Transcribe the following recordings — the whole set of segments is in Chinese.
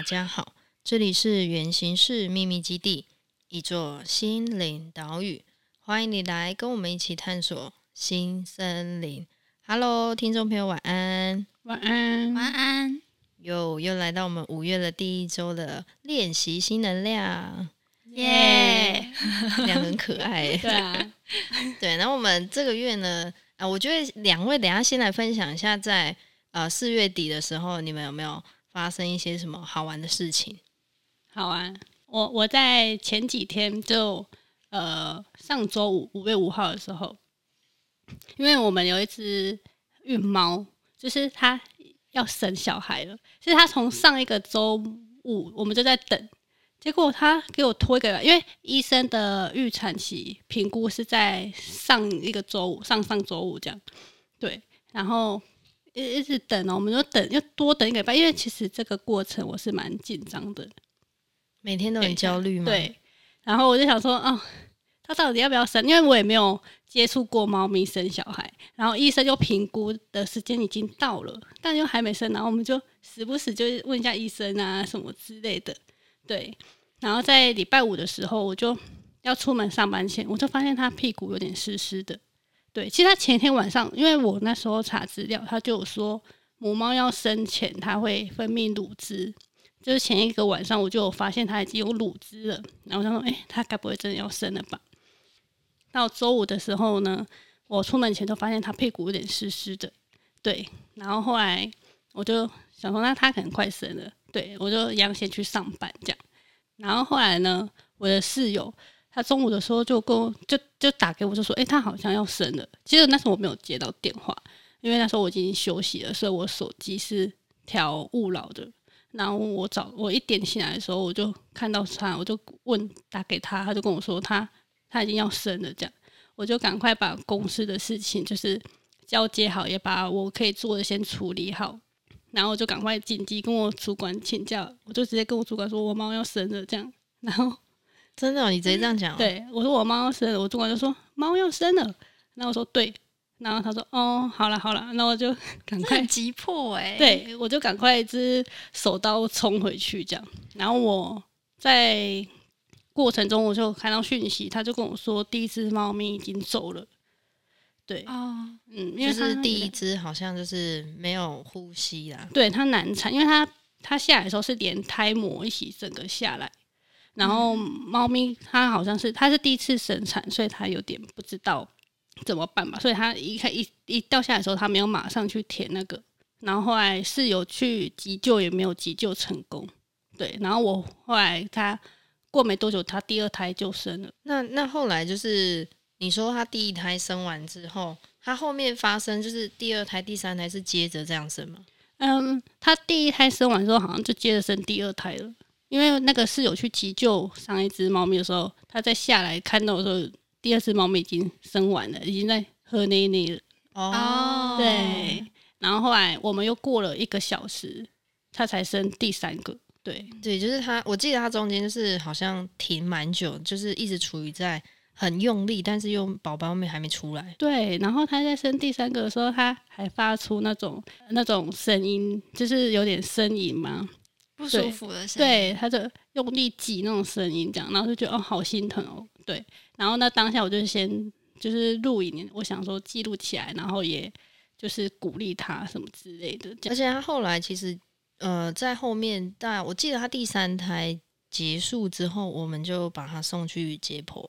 大家好，这里是源形式秘密基地，一座心灵岛屿，欢迎你来跟我们一起探索新森林。Hello，听众朋友，晚安，晚安，晚安。又又来到我们五月的第一周的练习新能量，耶，两个很可爱，对啊，对。然后我们这个月呢，啊，我觉得两位等下先来分享一下在，在呃四月底的时候，你们有没有发生一些什么好玩的事情？好玩，我我在前几天就呃上周五五月五号的时候，因为我们有一只孕猫，就是它。要生小孩了，其实他从上一个周五我们就在等，结果他给我拖一个，因为医生的预产期评估是在上一个周五，上上周五这样，对，然后一一直等哦，我们就等，要多等一个礼拜，因为其实这个过程我是蛮紧张的，每天都很焦虑嘛，对，然后我就想说，哦，他到底要不要生？因为我也没有。接触过猫咪生小孩，然后医生就评估的时间已经到了，但又还没生，然后我们就时不时就问一下医生啊什么之类的，对。然后在礼拜五的时候，我就要出门上班前，我就发现他屁股有点湿湿的。对，其实他前天晚上，因为我那时候查资料，他就说母猫要生前它会分泌乳汁，就是前一个晚上我就发现它已经有乳汁了，然后我想说，哎，它该不会真的要生了吧？到周五的时候呢，我出门前都发现它屁股有点湿湿的，对。然后后来我就想说，那它可能快生了，对，我就一样先去上班这样。然后后来呢，我的室友他中午的时候就跟就就打给我，就说，诶，他好像要生了。其实那时候我没有接到电话，因为那时候我已经休息了，所以我手机是调勿扰的。然后我早我一点醒来的时候，我就看到他，我就问打给他，他就跟我说他。他已经要生了，这样我就赶快把公司的事情就是交接好，也把我可以做的先处理好，然后我就赶快紧急跟我主管请假，我就直接跟我主管说我猫要生了，这样，然后真的、哦，你直接这样讲、哦？对，我说我猫要生了，我主管就说猫要生了，然后我说对，然后他说哦，好了好了，那我就 赶快急迫哎、欸，对，我就赶快一只手刀冲回去这样，然后我在。过程中我就看到讯息，他就跟我说第一只猫咪已经走了。对，哦，嗯，因为是第一只好像就是没有呼吸啦。对，它难产，因为它它下来的时候是连胎膜一起整个下来，然后猫咪它好像是它是第一次生产，所以它有点不知道怎么办吧，所以它一开一一掉下来的时候，它没有马上去舔那个，然后后来是有去急救，也没有急救成功。对，然后我后来它。过没多久，它第二胎就生了。那那后来就是你说它第一胎生完之后，它后面发生就是第二胎、第三胎是接着这样生吗？嗯，它第一胎生完之后，好像就接着生第二胎了。因为那个室友去急救上一只猫咪的时候，他在下来看到的时候，第二只猫咪已经生完了，已经在喝奶奶了。哦，对。然后后来我们又过了一个小时，它才生第三个。对对，就是它，我记得它中间就是好像停蛮久，就是一直处于在很用力，但是又宝宝们还没出来。对，然后它在生第三个的时候，它还发出那种那种声音，就是有点呻吟嘛，不舒服的声音。对，他就用力挤那种声音，这样，然后就觉得哦，好心疼哦。对，然后那当下我就先就是录影，我想说记录起来，然后也就是鼓励他什么之类的。而且他后来其实。呃，在后面，但我记得他第三胎结束之后，我们就把他送去解剖。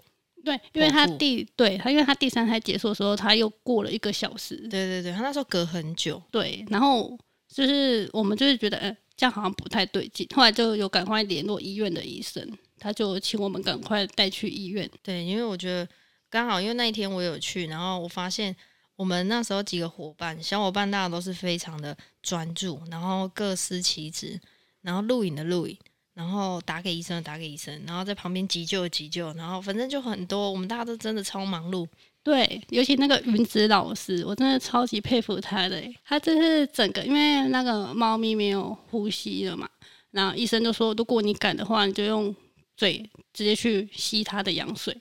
对，因为他第对他，因为他第三胎结束的时候，他又过了一个小时。对对对，他那时候隔很久。对，然后就是我们就是觉得，呃，这样好像不太对劲。后来就有赶快联络医院的医生，他就请我们赶快带去医院。对，因为我觉得刚好，因为那一天我有去，然后我发现。我们那时候几个伙伴，小伙伴大家都是非常的专注，然后各司其职，然后录影的录影，然后打给医生打给医生，然后在旁边急救急救，然后反正就很多，我们大家都真的超忙碌。对，尤其那个云子老师，我真的超级佩服他的，他就是整个，因为那个猫咪没有呼吸了嘛，然后医生就说，如果你敢的话，你就用嘴直接去吸它的羊水。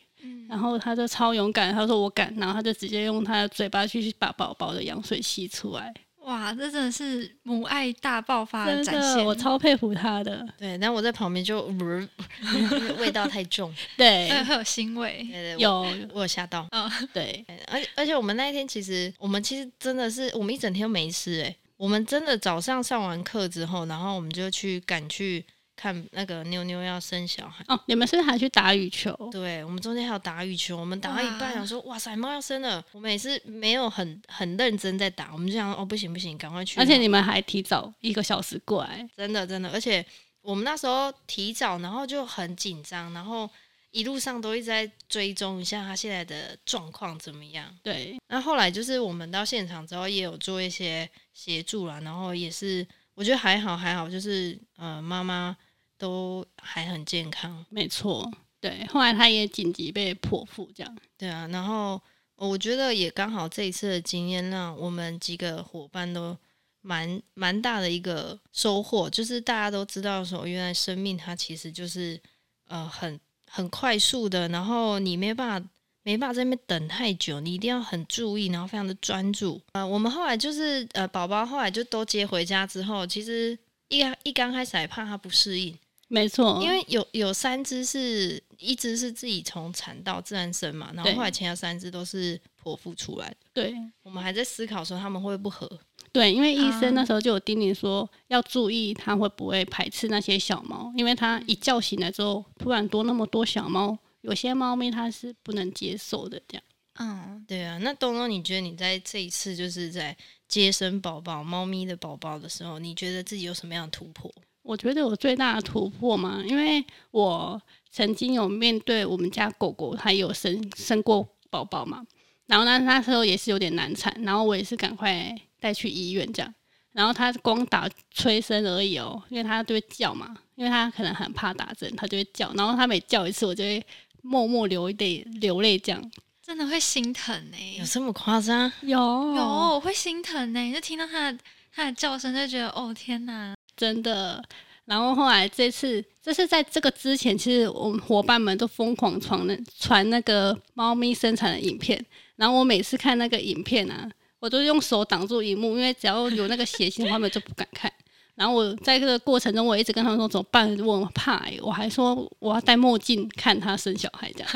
然后他就超勇敢，他说我敢，然后他就直接用他的嘴巴去把宝宝的羊水吸出来。哇，这真的是母爱大爆发的展现，我超佩服他的。对，但我在旁边就、呃、味道太重，对，还有腥味，对有我，我有吓到。哦，对，而而且我们那一天其实，我们其实真的是，我们一整天都没吃哎，我们真的早上上完课之后，然后我们就去赶去。看那个妞妞要生小孩哦，你们是不是还去打羽球？对，我们中间还有打羽球，我们打到一半想说，哇塞，猫要生了，我们也是没有很很认真在打，我们就想哦，不行不行，赶快去。而且你们还提早一个小时过来，真的真的，而且我们那时候提早，然后就很紧张，然后一路上都一直在追踪一下他现在的状况怎么样。对，那后来就是我们到现场之后，也有做一些协助啦，然后也是我觉得还好还好，就是呃妈妈。都还很健康，没错，对。后来他也紧急被剖腹，这样。对啊，然后我觉得也刚好这一次的经验，让我们几个伙伴都蛮蛮大的一个收获，就是大家都知道说，原来生命它其实就是呃很很快速的，然后你没办法没办法在那边等太久，你一定要很注意，然后非常的专注。呃，我们后来就是呃宝宝后来就都接回家之后，其实一一刚开始还怕他不适应。没错，因为有有三只是一只是自己从产道自然生嘛，然后后来前有三只都是剖腹出来的。对，我们还在思考说他们会不会不合。对，因为医生那时候就有叮咛说要注意他会不会排斥那些小猫，因为他一觉醒来之后突然多那么多小猫，有些猫咪它是不能接受的。这样，嗯，对啊。那东东，你觉得你在这一次就是在接生宝宝、猫咪的宝宝的时候，你觉得自己有什么样的突破？我觉得我最大的突破嘛，因为我曾经有面对我们家狗狗，它有生生过宝宝嘛，然后那那时候也是有点难产，然后我也是赶快带去医院这样，然后它光打催生而已哦，因为它就会叫嘛，因为它可能很怕打针，它就会叫，然后它每叫一次，我就会默默流一点流泪，这样真的会心疼呢、欸，有这么夸张？有有，我会心疼呢、欸，就听到它的它的叫声就觉得哦天哪！真的，然后后来这次，这是在这个之前，其实我们伙伴们都疯狂传那传那个猫咪生产的影片，然后我每次看那个影片啊，我都用手挡住荧幕，因为只要有那个血腥画面就不敢看。然后我在这个过程中，我一直跟他们说怎么办，我怕、欸，我还说我要戴墨镜看他生小孩这样，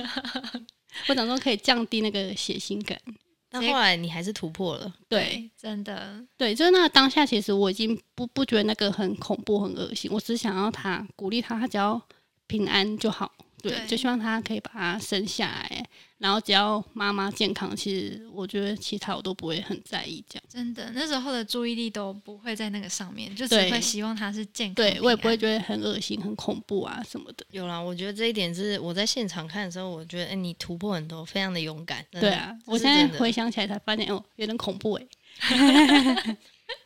我想说可以降低那个血腥感。那后来你还是突破了，对，真的，对，就是那个当下，其实我已经不不觉得那个很恐怖、很恶心，我只想要他鼓励他，他只要平安就好。对，就希望他可以把他生下来，然后只要妈妈健康，其实我觉得其他我都不会很在意。这样真的，那时候的注意力都不会在那个上面，就只会希望他是健康。对，我也不会觉得很恶心、很恐怖啊什么的。有啦，我觉得这一点是我在现场看的时候，我觉得哎、欸，你突破很多，非常的勇敢。对啊，我现在回想起来才发现，哦，有点恐怖哎。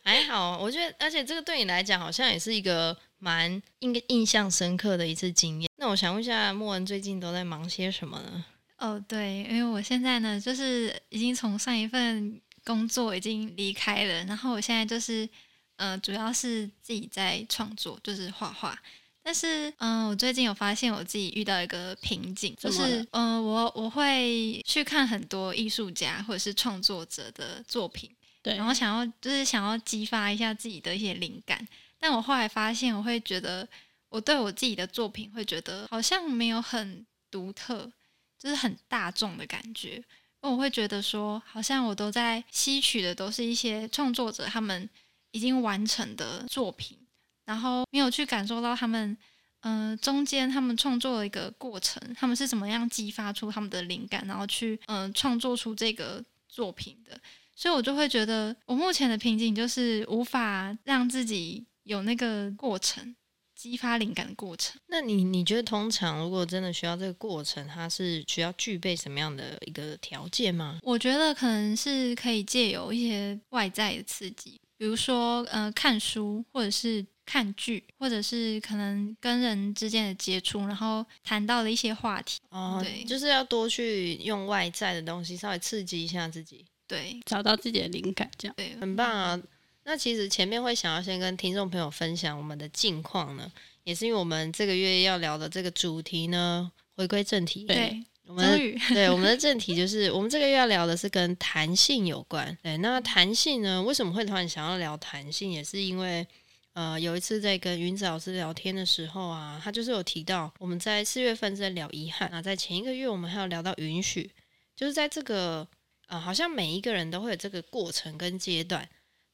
还好，我觉得，而且这个对你来讲，好像也是一个。蛮印印象深刻的一次经验。那我想问一下，莫文最近都在忙些什么呢？哦，对，因为我现在呢，就是已经从上一份工作已经离开了，然后我现在就是，呃，主要是自己在创作，就是画画。但是，嗯、呃，我最近有发现我自己遇到一个瓶颈，就是，嗯、呃，我我会去看很多艺术家或者是创作者的作品，对，然后想要就是想要激发一下自己的一些灵感。但我后来发现，我会觉得我对我自己的作品会觉得好像没有很独特，就是很大众的感觉。我会觉得说，好像我都在吸取的都是一些创作者他们已经完成的作品，然后没有去感受到他们，嗯、中间他们创作的一个过程，他们是怎么样激发出他们的灵感，然后去嗯、创作出这个作品的。所以我就会觉得，我目前的瓶颈就是无法让自己。有那个过程，激发灵感的过程。那你你觉得，通常如果真的需要这个过程，它是需要具备什么样的一个条件吗？我觉得可能是可以借由一些外在的刺激，比如说呃看书，或者是看剧，或者是可能跟人之间的接触，然后谈到的一些话题。哦，对，就是要多去用外在的东西稍微刺激一下自己，对，找到自己的灵感，这样对，很棒啊。那其实前面会想要先跟听众朋友分享我们的近况呢，也是因为我们这个月要聊的这个主题呢，回归正题。对，我们，对我们的正题就是，我们这个月要聊的是跟弹性有关。对，那弹性呢，为什么会突然想要聊弹性？也是因为，呃，有一次在跟云子老师聊天的时候啊，他就是有提到，我们在四月份是在聊遗憾，那在前一个月我们还有聊到允许，就是在这个，呃，好像每一个人都会有这个过程跟阶段。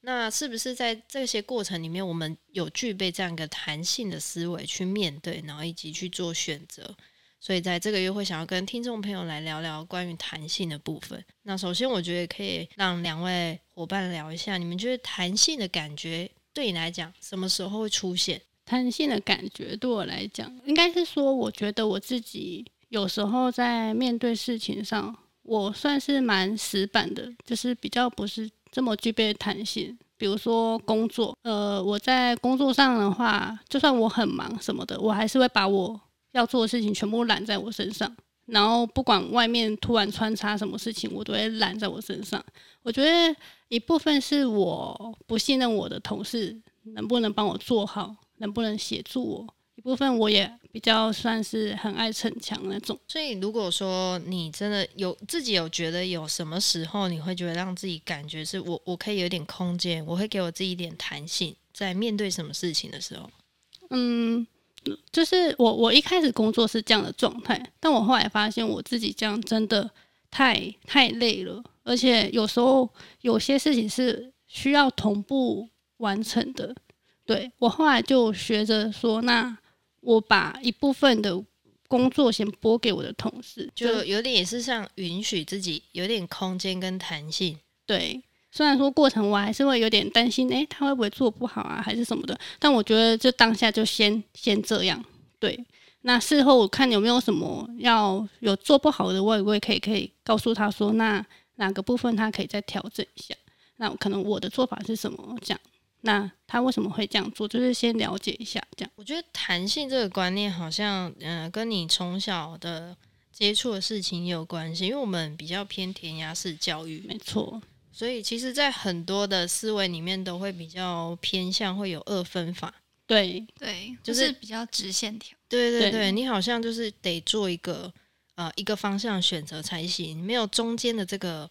那是不是在这些过程里面，我们有具备这样一个弹性的思维去面对，然后以及去做选择？所以在这个月会想要跟听众朋友来聊聊关于弹性的部分。那首先，我觉得可以让两位伙伴聊一下，你们觉得弹性的感觉对你来讲，什么时候会出现？弹性的感觉对我来讲，应该是说，我觉得我自己有时候在面对事情上，我算是蛮死板的，就是比较不是。这么具备弹性，比如说工作，呃，我在工作上的话，就算我很忙什么的，我还是会把我要做的事情全部揽在我身上，然后不管外面突然穿插什么事情，我都会揽在我身上。我觉得一部分是我不信任我的同事能不能帮我做好，能不能协助我。部分我也比较算是很爱逞强那种，所以如果说你真的有自己有觉得有什么时候你会觉得让自己感觉是我我可以有点空间，我会给我自己一点弹性，在面对什么事情的时候，嗯，就是我我一开始工作是这样的状态，但我后来发现我自己这样真的太太累了，而且有时候有些事情是需要同步完成的，对，我后来就学着说那。我把一部分的工作先拨给我的同事，就有点也是像允许自己有点空间跟弹性。对，虽然说过程我还是会有点担心，诶，他会不会做不好啊，还是什么的？但我觉得就当下就先先这样。对，那事后我看有没有什么要有做不好的，我也我也可以可以告诉他说，那哪个部分他可以再调整一下。那可能我的做法是什么这样。那他为什么会这样做？就是先了解一下，这样。我觉得弹性这个观念好像，嗯、呃，跟你从小的接触的事情也有关系，因为我们比较偏填鸭式教育，没错。所以其实，在很多的思维里面，都会比较偏向会有二分法。对对，就是比较直线条。对对对，对你好像就是得做一个呃一个方向选择才行，没有中间的这个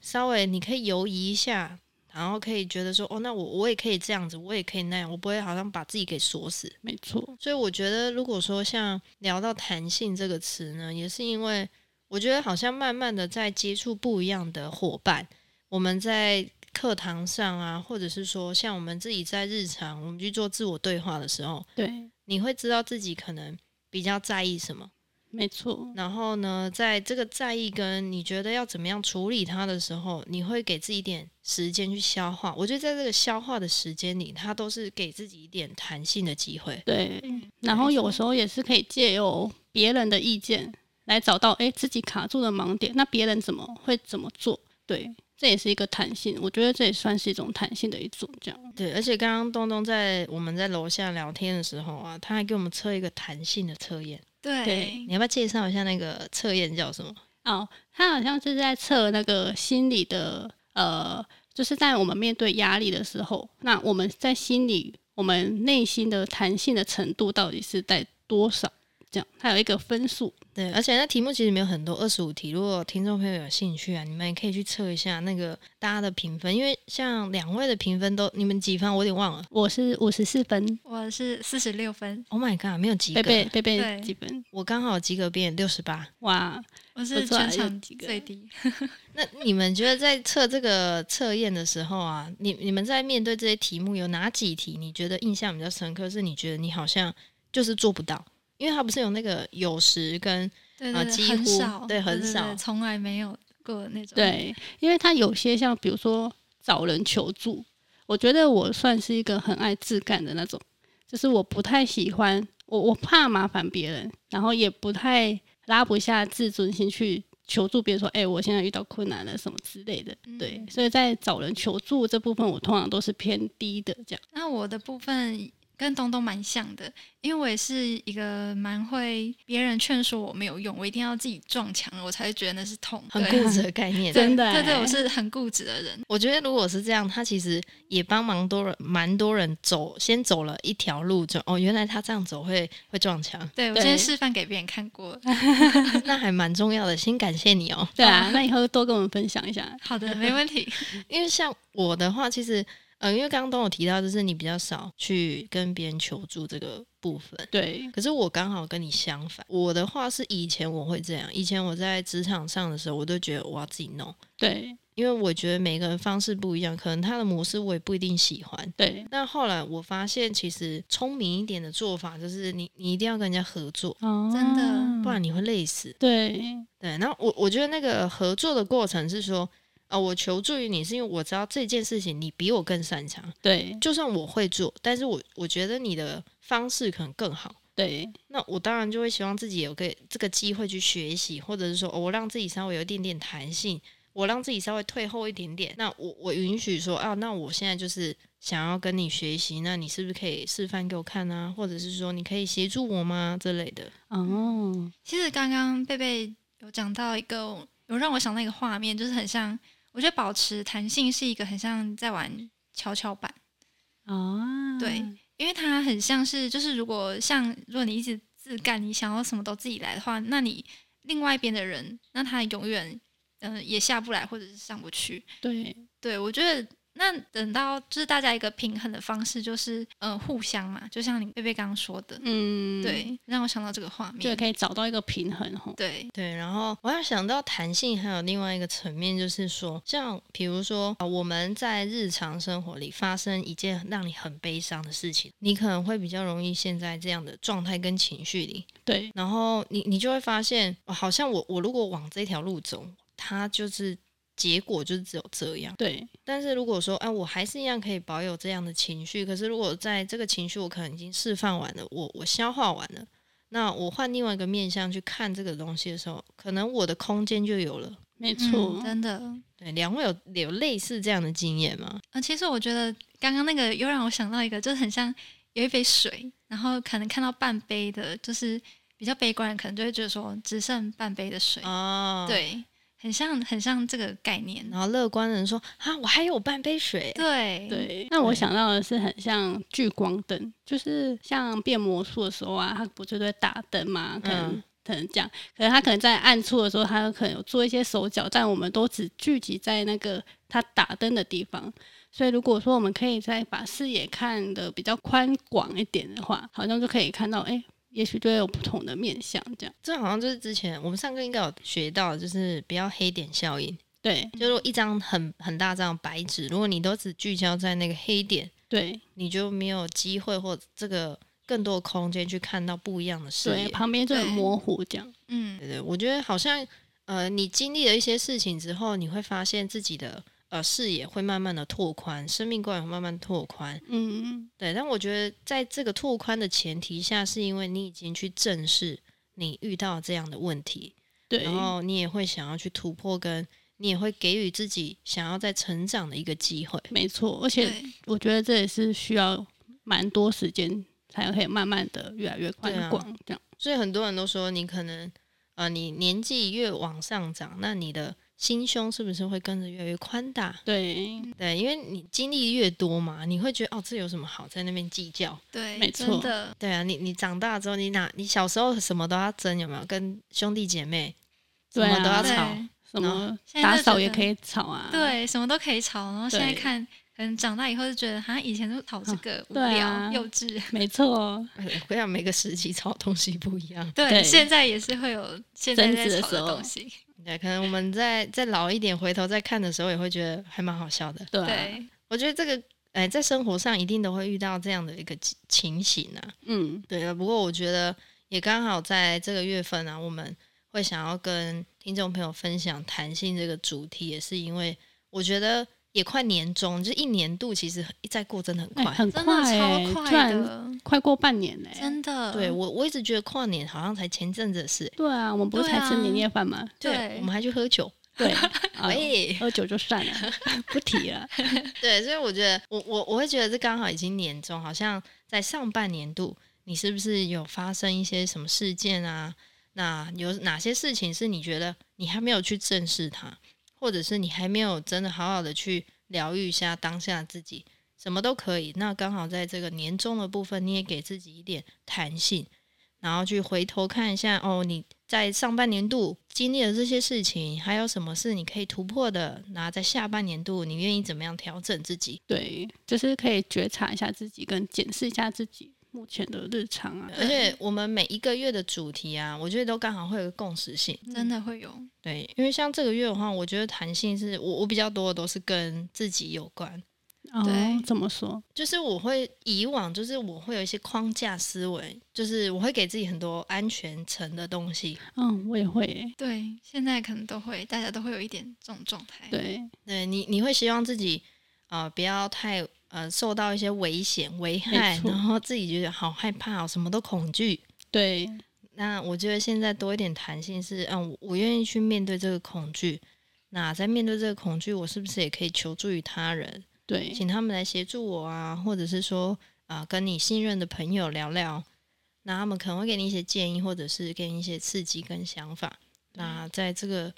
稍微你可以犹疑一下。然后可以觉得说，哦，那我我也可以这样子，我也可以那样，我不会好像把自己给锁死。没错，所以我觉得，如果说像聊到弹性这个词呢，也是因为我觉得好像慢慢的在接触不一样的伙伴，我们在课堂上啊，或者是说像我们自己在日常我们去做自我对话的时候，对，你会知道自己可能比较在意什么。没错，然后呢，在这个在意跟你觉得要怎么样处理它的时候，你会给自己一点时间去消化。我觉得在这个消化的时间里，它都是给自己一点弹性的机会。对，然后有时候也是可以借由别人的意见来找到哎自己卡住的盲点。那别人怎么会怎么做？对，这也是一个弹性。我觉得这也算是一种弹性的一种这样。对，而且刚刚东东在我们在楼下聊天的时候啊，他还给我们测一个弹性的测验。对，对，你要不要介绍一下那个测验叫什么？哦，他好像是在测那个心理的，呃，就是在我们面对压力的时候，那我们在心里，我们内心的弹性的程度到底是在多少？这样，它有一个分数。对，而且那题目其实没有很多，二十五题。如果听众朋友有兴趣啊，你们也可以去测一下那个大家的评分，因为像两位的评分都，你们几分？我有点忘了。我是五十四分，我是四十六分。Oh my god，没有及格。贝贝贝贝几分？我刚好及格边六十八。哇，我是全场最低。那你们觉得在测这个测验的时候啊，你你们在面对这些题目，有哪几题你觉得印象比较深刻？是你觉得你好像就是做不到？因为他不是有那个有时跟啊几乎很少对很少，从来没有过那种。对，因为他有些像比如说找人求助，我觉得我算是一个很爱自干的那种，就是我不太喜欢我我怕麻烦别人，然后也不太拉不下自尊心去求助别人说，哎，我现在遇到困难了什么之类的。嗯、对，所以在找人求助这部分，我通常都是偏低的这样。那我的部分。跟东东蛮像的，因为我也是一个蛮会别人劝说我没有用，我一定要自己撞墙了，我才会觉得那是痛，很固执的 概念。真的，对对，我是很固执的人。我觉得如果是这样，他其实也帮忙多人，蛮多人走，先走了一条路，就哦，原来他这样走会会撞墙。对，我先示范给别人看过，那还蛮重要的，先感谢你哦。对啊，那以后多跟我们分享一下。好的，没问题。因为像我的话，其实。呃，因为刚刚都有提到，就是你比较少去跟别人求助这个部分。对，可是我刚好跟你相反。我的话是以前我会这样，以前我在职场上的时候，我都觉得我要自己弄。对，因为我觉得每个人方式不一样，可能他的模式我也不一定喜欢。对，但后来我发现，其实聪明一点的做法就是你，你一定要跟人家合作，哦，真的，不然你会累死。对，对。然后我我觉得那个合作的过程是说。啊、哦，我求助于你是因为我知道这件事情你比我更擅长。对，就算我会做，但是我我觉得你的方式可能更好。对，那我当然就会希望自己有个这个机会去学习，或者是说、哦、我让自己稍微有一点点弹性，我让自己稍微退后一点点。那我我允许说啊，那我现在就是想要跟你学习，那你是不是可以示范给我看啊？或者是说你可以协助我吗？之类的。哦，其实刚刚贝贝有讲到一个，有让我想到一个画面，就是很像。我觉得保持弹性是一个很像在玩跷跷板啊，对，因为它很像是就是如果像如果你一直自干，你想要什么都自己来的话，那你另外一边的人，那他永远嗯、呃、也下不来或者是上不去。对，对我觉得。那等到就是大家一个平衡的方式，就是嗯、呃、互相嘛，就像你贝贝刚刚说的，嗯，对，让我想到这个画面，就可以找到一个平衡吼。对对，然后我要想到弹性，还有另外一个层面，就是说，像比如说我们在日常生活里发生一件让你很悲伤的事情，你可能会比较容易陷在这样的状态跟情绪里。对，然后你你就会发现，好像我我如果往这条路走，它就是。结果就是只有这样，对。但是如果说，哎，我还是一样可以保有这样的情绪。可是如果在这个情绪我可能已经释放完了，我我消化完了，那我换另外一个面向去看这个东西的时候，可能我的空间就有了。没错，嗯、真的。对，两位有有类似这样的经验吗？啊，其实我觉得刚刚那个又让我想到一个，就是很像有一杯水，然后可能看到半杯的，就是比较悲观，可能就会觉得说只剩半杯的水。哦，对。很像，很像这个概念。然后乐观的人说：“啊，我还有半杯水。”对对。那我想到的是很像聚光灯，就是像变魔术的时候啊，他不就会打灯嘛？可能、嗯、可能这样，可能他可能在暗处的时候，他可能有做一些手脚，但我们都只聚集在那个他打灯的地方。所以如果说我们可以再把视野看得比较宽广一点的话，好像就可以看到，哎。也许就会有不同的面向，这样。这好像就是之前我们上课应该有学到，就是不要黑点效应。对，就是一张很很大张白纸，如果你都只聚焦在那个黑点，对，你就没有机会或这个更多的空间去看到不一样的视野。对，旁边就很模糊，这样。嗯，对对，我觉得好像呃，你经历了一些事情之后，你会发现自己的。呃，视野会慢慢的拓宽，生命观也会慢慢拓宽。嗯嗯，对。但我觉得，在这个拓宽的前提下，是因为你已经去正视你遇到这样的问题，对。然后你也会想要去突破，跟你也会给予自己想要再成长的一个机会。没错，而且我觉得这也是需要蛮多时间才可以慢慢的越来越宽广。这样，所以很多人都说，你可能呃，你年纪越往上涨，那你的。心胸是不是会跟着越来越宽大？对对，因为你经历越多嘛，你会觉得哦，这有什么好在那边计较？对，没错的。对啊，你你长大之后，你哪你小时候什么都要争，有没有？跟兄弟姐妹什么都要吵，什么打扫也可以吵啊？对，什么都可以吵。然后现在看，可能长大以后就觉得，好像以前都吵这个 无聊幼稚。没错，不要每个时期吵的东西不一样。对，现在也是会有现在在吵的东西。对，可能我们在再老一点，回头再看的时候，也会觉得还蛮好笑的。对，对，我觉得这个，哎，在生活上一定都会遇到这样的一个情形啊。嗯，对啊。不过我觉得也刚好在这个月份啊，我们会想要跟听众朋友分享弹性这个主题，也是因为我觉得。也快年终，就一年度其实一再过真的很快，欸、很快、欸，超快的，快过半年嘞、欸，真的。对我，我一直觉得跨年好像才前阵子的事、欸。对啊，我们不是才吃年夜饭吗？对，对，我们还去喝酒。对，哎喂喝酒就算了，不提了。对，所以我觉得我我我会觉得这刚好已经年终，好像在上半年度，你是不是有发生一些什么事件啊？那有哪些事情是你觉得你还没有去正视它，或者是你还没有真的好好的去疗愈一下当下自己，什么都可以。那刚好在这个年终的部分，你也给自己一点弹性，然后去回头看一下哦，你在上半年度经历了这些事情，还有什么是你可以突破的？那在下半年度，你愿意怎么样调整自己？对，就是可以觉察一下自己，跟检视一下自己。目前的日常啊，而且我们每一个月的主题啊，我觉得都刚好会有个共识性，真的会有。对，因为像这个月的话，我觉得弹性是我我比较多的都是跟自己有关。哦，对，怎么说？就是我会以往就是我会有一些框架思维，就是我会给自己很多安全层的东西。嗯，我也会。对，现在可能都会，大家都会有一点这种状态。对，对你你会希望自己啊、呃、不要太。呃，受到一些危险、危害，然后自己觉得好害怕，什么都恐惧。对，那我觉得现在多一点弹性是，嗯，我，我愿意去面对这个恐惧。那在面对这个恐惧，我是不是也可以求助于他人？对，请他们来协助我啊，或者是说啊、呃，跟你信任的朋友聊聊，那他们可能会给你一些建议，或者是给你一些刺激跟想法。那在这个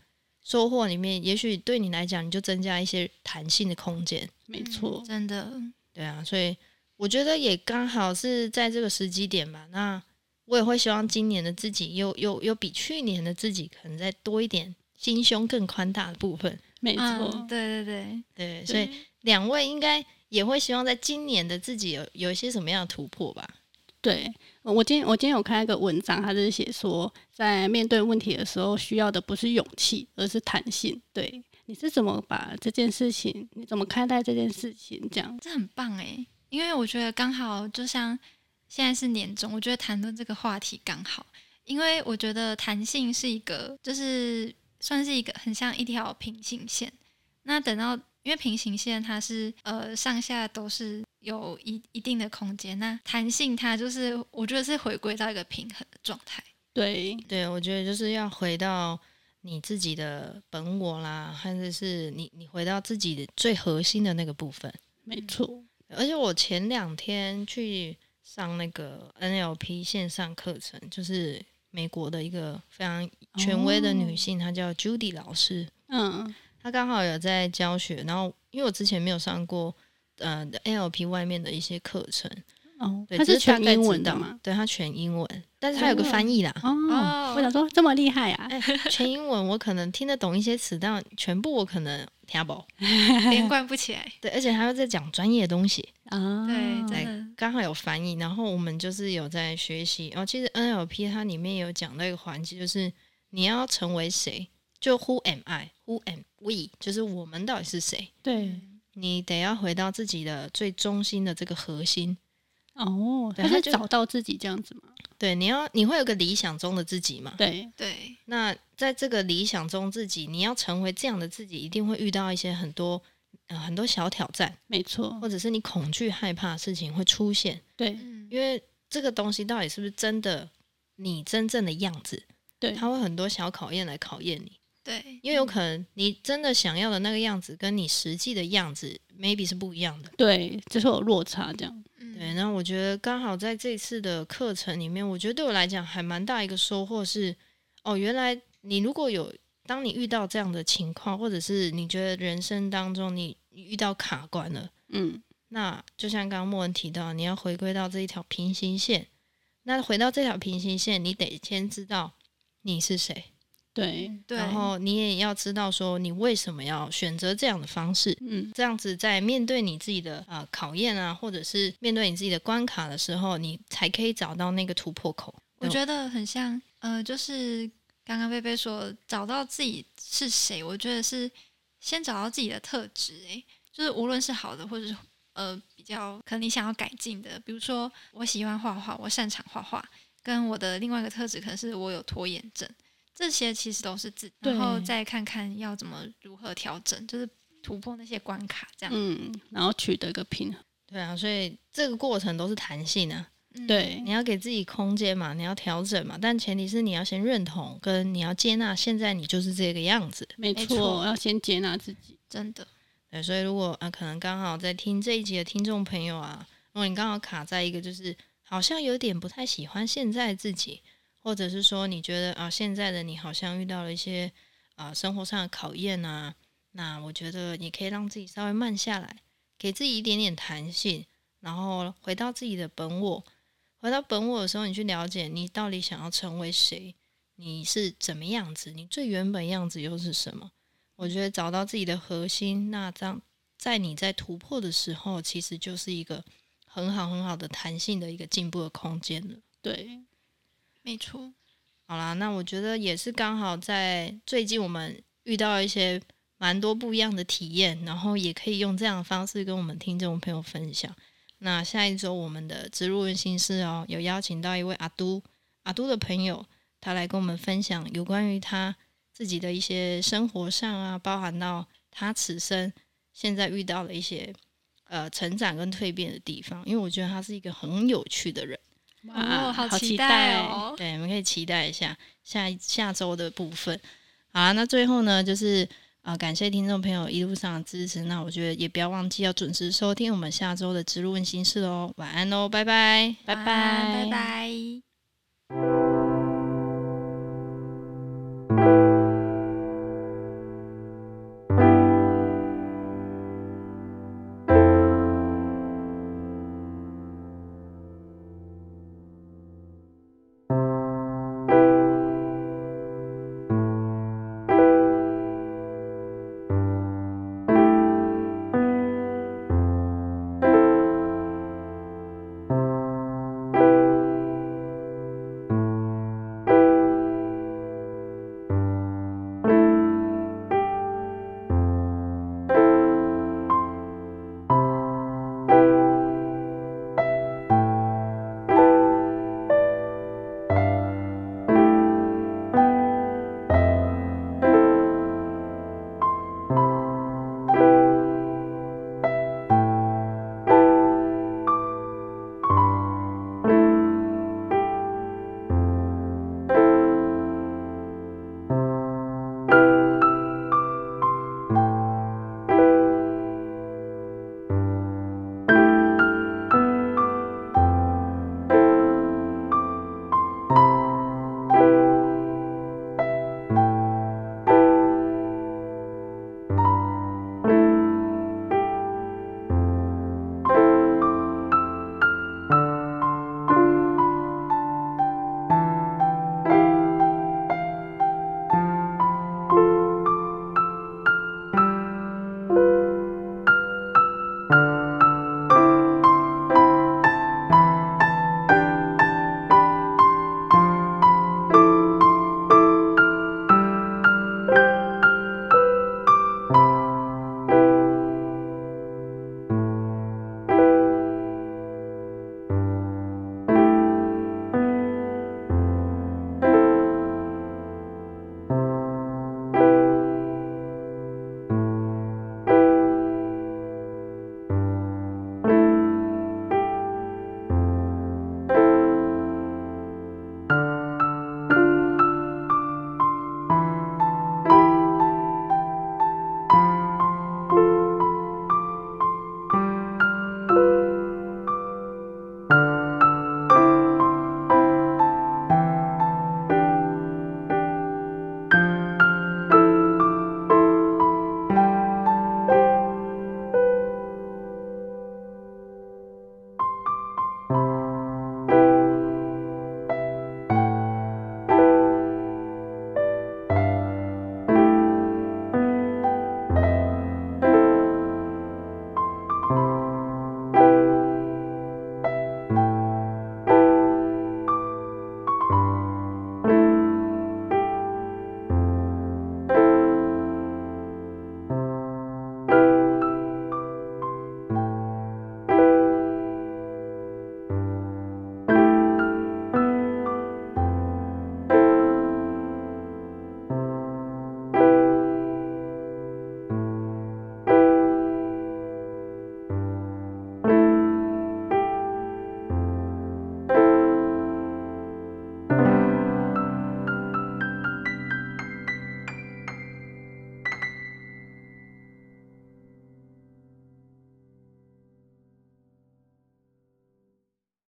收获里面，也许对你来讲，你就增加一些弹性的空间。没错，嗯，真的，对啊，所以我觉得也刚好是在这个时机点吧。那我也会希望今年的自己又又又比去年的自己可能再多一点心胸更宽大的部分。没错，嗯，对对对对，所以两位应该也会希望在今年的自己有有一些什么样的突破吧？对，我今天我今天有看一个文章，他是写说，在面对问题的时候，需要的不是勇气，而是弹性。对。你是怎么把这件事情？你怎么看待这件事情？这样这很棒诶，因为我觉得刚好就像现在是年终，我觉得谈论这个话题刚好，因为我觉得弹性是一个，就是算是一个很像一条平行线。那等到因为平行线它是呃上下都是有一一定的空间，那弹性它就是我觉得是回归到一个平衡的状态。对对，我觉得就是要回到。你自己的本我啦，或者是你你回到自己的最核心的那个部分，没错。而且我前两天去上那个 NLP 线上课程，就是美国的一个非常权威的女性，哦、她叫 Judy 老师。嗯，她刚好有在教学，然后因为我之前没有上过呃 NLP 外面的一些课程。哦，对，它是全英文的嘛？对，它全英文，但是它有个翻译啦。哦，哦我想说这么厉害啊！欸、全英文我可能听得懂一些词，但全部我可能听不，连贯不起来。对，而且还要在讲专业的东西啊。哦、对，对，刚好有翻译，然后我们就是有在学习。哦其实 NLP 它里面有讲到一个环节，就是你要成为谁，就 Who am I？Who am we？就是我们到底是谁？对，你得要回到自己的最中心的这个核心。哦，他是找到自己这样子吗？对，你要你会有个理想中的自己嘛？对对。那在这个理想中自己，你要成为这样的自己，一定会遇到一些很多呃很多小挑战，没错，或者是你恐惧害怕的事情会出现。对，因为这个东西到底是不是真的你真正的样子？对，它会很多小考验来考验你。对，因为有可能你真的想要的那个样子，跟你实际的样子 maybe 是不一样的。对，就是有落差这样。对，那我觉得刚好在这次的课程里面，我觉得对我来讲还蛮大一个收获是，哦，原来你如果有当你遇到这样的情况，或者是你觉得人生当中你遇到卡关了，嗯，那就像刚刚莫文提到，你要回归到这一条平行线，那回到这条平行线，你得先知道你是谁。对，然后你也要知道说你为什么要选择这样的方式，嗯，这样子在面对你自己的啊、呃、考验啊，或者是面对你自己的关卡的时候，你才可以找到那个突破口。我觉得很像，呃，就是刚刚贝贝说找到自己是谁，我觉得是先找到自己的特质，诶，就是无论是好的，或者是呃比较可能你想要改进的，比如说我喜欢画画，我擅长画画，跟我的另外一个特质可能是我有拖延症。这些其实都是自己，然后再看看要怎么如何调整，就是突破那些关卡，这样。嗯，然后取得一个平衡。对啊，所以这个过程都是弹性啊。嗯对你要给自己空间嘛，你要调整嘛，但前提是你要先认同，跟你要接纳现在你就是这个样子。没没错错，要先接纳自己。真的，对，所以如果啊，可能刚好在听这一集的听众朋友啊，如果你刚好卡在一个就是好像有点不太喜欢现在自己，或者是说你觉得啊，现在的你好像遇到了一些啊生活上的考验啊，那我觉得你可以让自己稍微慢下来，给自己一点点弹性，然后回到自己的本我。回到本我的时候，你去了解你到底想要成为谁，你是怎么样子，你最原本样子又是什么？我觉得找到自己的核心，那这样在你在突破的时候，其实就是一个很好很好的弹性的一个进步的空间了。对，没错。好啦，那我觉得也是刚好在最近我们遇到一些蛮多不一样的体验，然后也可以用这样的方式跟我们听众朋友分享。那下一周我们的植入温心室哦，有邀请到一位阿都阿都的朋友，他来跟我们分享有关于他自己的一些生活上啊，包含到他此生现在遇到的一些呃成长跟蜕变的地方。因为我觉得他是一个很有趣的人，哦，好好期待待哦！对，我们可以期待一下下下周的部分。好啊，那最后呢，就是。啊，感谢听众朋友一路上的支持。那我觉得也不要忘记要准时收听我们下周的植入问心事哦。晚安喽，拜拜，拜拜，拜拜。